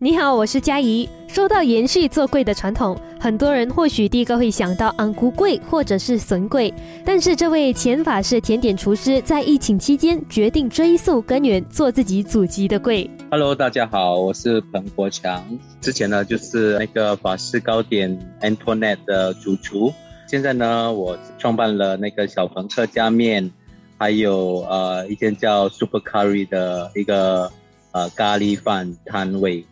你好，我是佳怡。说到延续做柜的传统，很多人或许第一个会想到安菇柜或者是笋柜，但是这位前法式甜点厨师在疫情期间决定追溯根源，做自己祖籍的柜。Hello，大家好，我是彭国强。之前呢，就是那个法式糕点 Antonette 的主厨。现在呢，我创办了那个小冯客家面。还有呃一间叫 Super Curry 的一个呃咖喱饭摊位。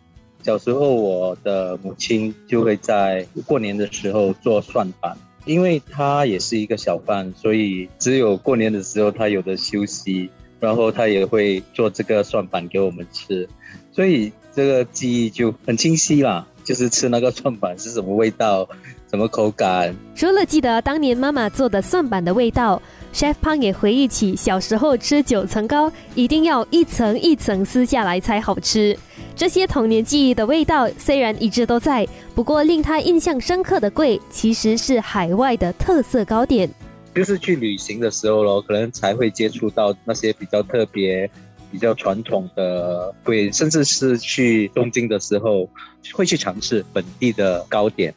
小时候我的母亲就会在过年的时候做蒜板，因为她也是一个小贩，所以只有过年的时候她有的休息，然后她也会做这个蒜板给我们吃，所以这个记忆就很清晰啦，就是吃那个蒜板是什么味道。什么口感？除了记得当年妈妈做的蒜板的味道，Chef Pang 也回忆起小时候吃九层糕，一定要一层一层撕下来才好吃。这些童年记忆的味道虽然一直都在，不过令他印象深刻的贵，其实是海外的特色糕点。就是去旅行的时候咯，可能才会接触到那些比较特别、比较传统的贵，甚至是去东京的时候，会去尝试本地的糕点。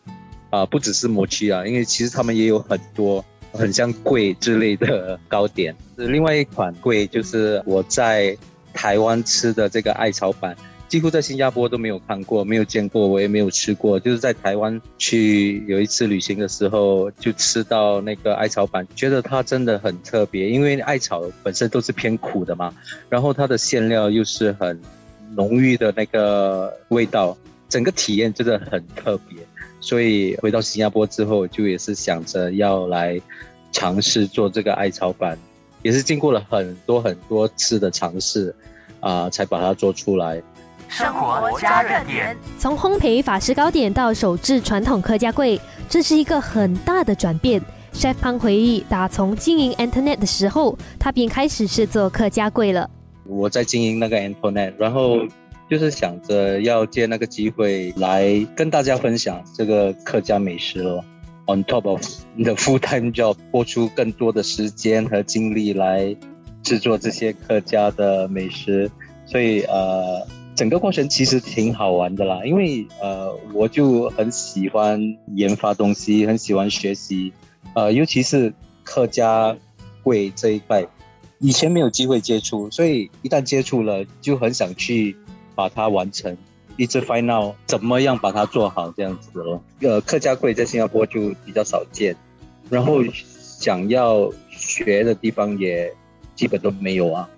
啊，不只是摩奇啊，因为其实他们也有很多很像桂之类的糕点。另外一款桂就是我在台湾吃的这个艾草板，几乎在新加坡都没有看过，没有见过，我也没有吃过。就是在台湾去有一次旅行的时候，就吃到那个艾草板，觉得它真的很特别，因为艾草本身都是偏苦的嘛，然后它的馅料又是很浓郁的那个味道，整个体验真的很特别。所以回到新加坡之后，就也是想着要来尝试做这个艾草板，也是经过了很多很多次的尝试，啊，才把它做出来。生活加热点，从烘焙法式糕点到手制传统客家柜，这是一个很大的转变。Chef 潘回忆，打从经营 Internet 的时候，他便开始是做客家柜了。我在经营那个 Internet，然后。就是想着要借那个机会来跟大家分享这个客家美食咯。On top of 你的 full time job，播出更多的时间和精力来制作这些客家的美食，所以呃，整个过程其实挺好玩的啦。因为呃，我就很喜欢研发东西，很喜欢学习，呃，尤其是客家会这一块，以前没有机会接触，所以一旦接触了，就很想去。把它完成，一直 find out 怎么样把它做好这样子咯。呃，客家柜在新加坡就比较少见，然后想要学的地方也基本都没有啊，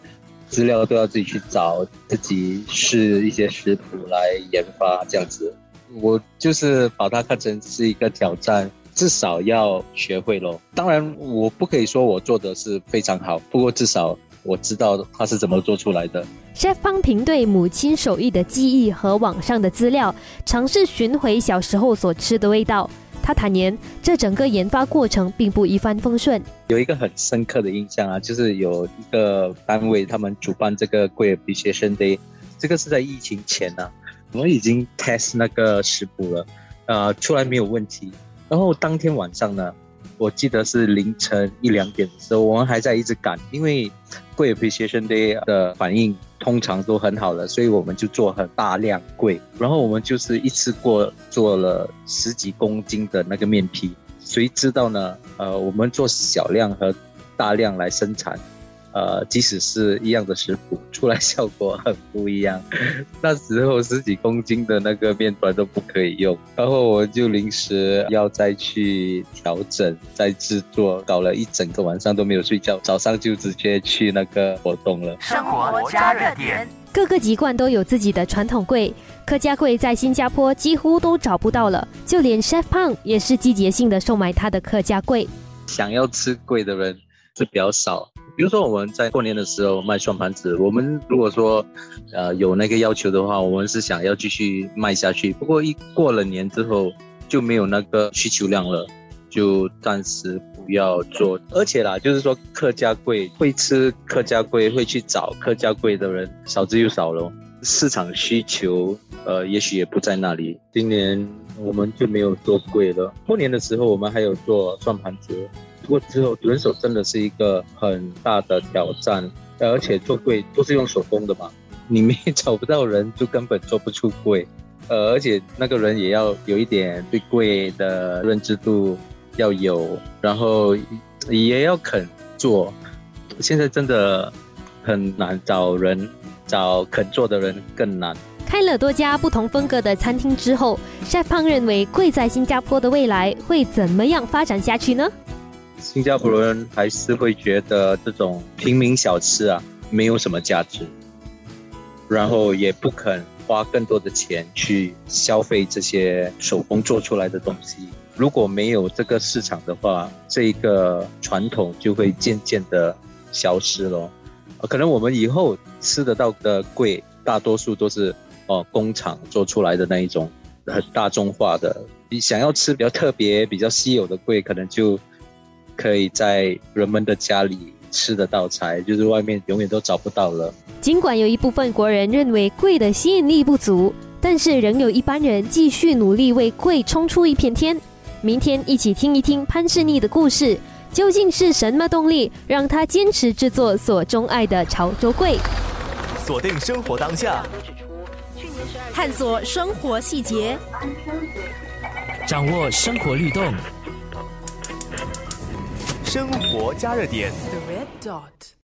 资料都要自己去找，自己试一些食谱来研发这样子。我就是把它看成是一个挑战，至少要学会咯。当然，我不可以说我做的是非常好，不过至少。我知道他是怎么做出来的。Chef 方平对母亲手艺的记忆和网上的资料，尝试寻回小时候所吃的味道。他坦言，这整个研发过程并不一帆风顺。有一个很深刻的印象啊，就是有一个单位他们主办这个 Great Appreciation Day，这个是在疫情前呢，我们已经 test 那个食谱了，呃，出来没有问题。然后当天晚上呢。我记得是凌晨一两点的时候，我们还在一直赶，因为贵 appreciation day 的反应通常都很好了，所以我们就做很大量柜，然后我们就是一次过做了十几公斤的那个面皮，谁知道呢？呃，我们做小量和大量来生产。呃，即使是一样的食谱，出来效果很不一样。那时候十几公斤的那个面团都不可以用，然后我就临时要再去调整、再制作，搞了一整个晚上都没有睡觉，早上就直接去那个活动了。生活加热点，各个籍贯都有自己的传统柜，客家柜在新加坡几乎都找不到了，就连 Chef Pang 也是季节性的售卖他的客家柜。想要吃贵的人是比较少。比如说我们在过年的时候卖算盘子，我们如果说，呃有那个要求的话，我们是想要继续卖下去。不过一过了年之后就没有那个需求量了，就暂时不要做。而且啦，就是说客家贵会吃客家贵会去找客家贵的人少之又少喽。市场需求，呃，也许也不在那里。今年我们就没有做柜了。过年的时候，我们还有做算盘子。不过之后人手真的是一个很大的挑战，而且做柜都是用手工的嘛，你们也找不到人，就根本做不出柜。呃，而且那个人也要有一点对柜的认知度要有，然后也要肯做。现在真的很难找人，找肯做的人更难。开了多家不同风格的餐厅之后，Chef 胖认为贵在新加坡的未来会怎么样发展下去呢？新加坡人还是会觉得这种平民小吃啊没有什么价值，然后也不肯花更多的钱去消费这些手工做出来的东西。如果没有这个市场的话，这一个传统就会渐渐的消失了。可能我们以后吃得到的贵，大多数都是哦工厂做出来的那一种很大众化的。你想要吃比较特别、比较稀有的贵，可能就。可以在人们的家里吃得到才，就是外面永远都找不到了。尽管有一部分国人认为贵的吸引力不足，但是仍有一般人继续努力为贵冲出一片天。明天一起听一听潘世逆的故事，究竟是什么动力让他坚持制作所钟爱的潮州柜？锁定生活当下，探索生活细节，掌握生活律动。生活加热点。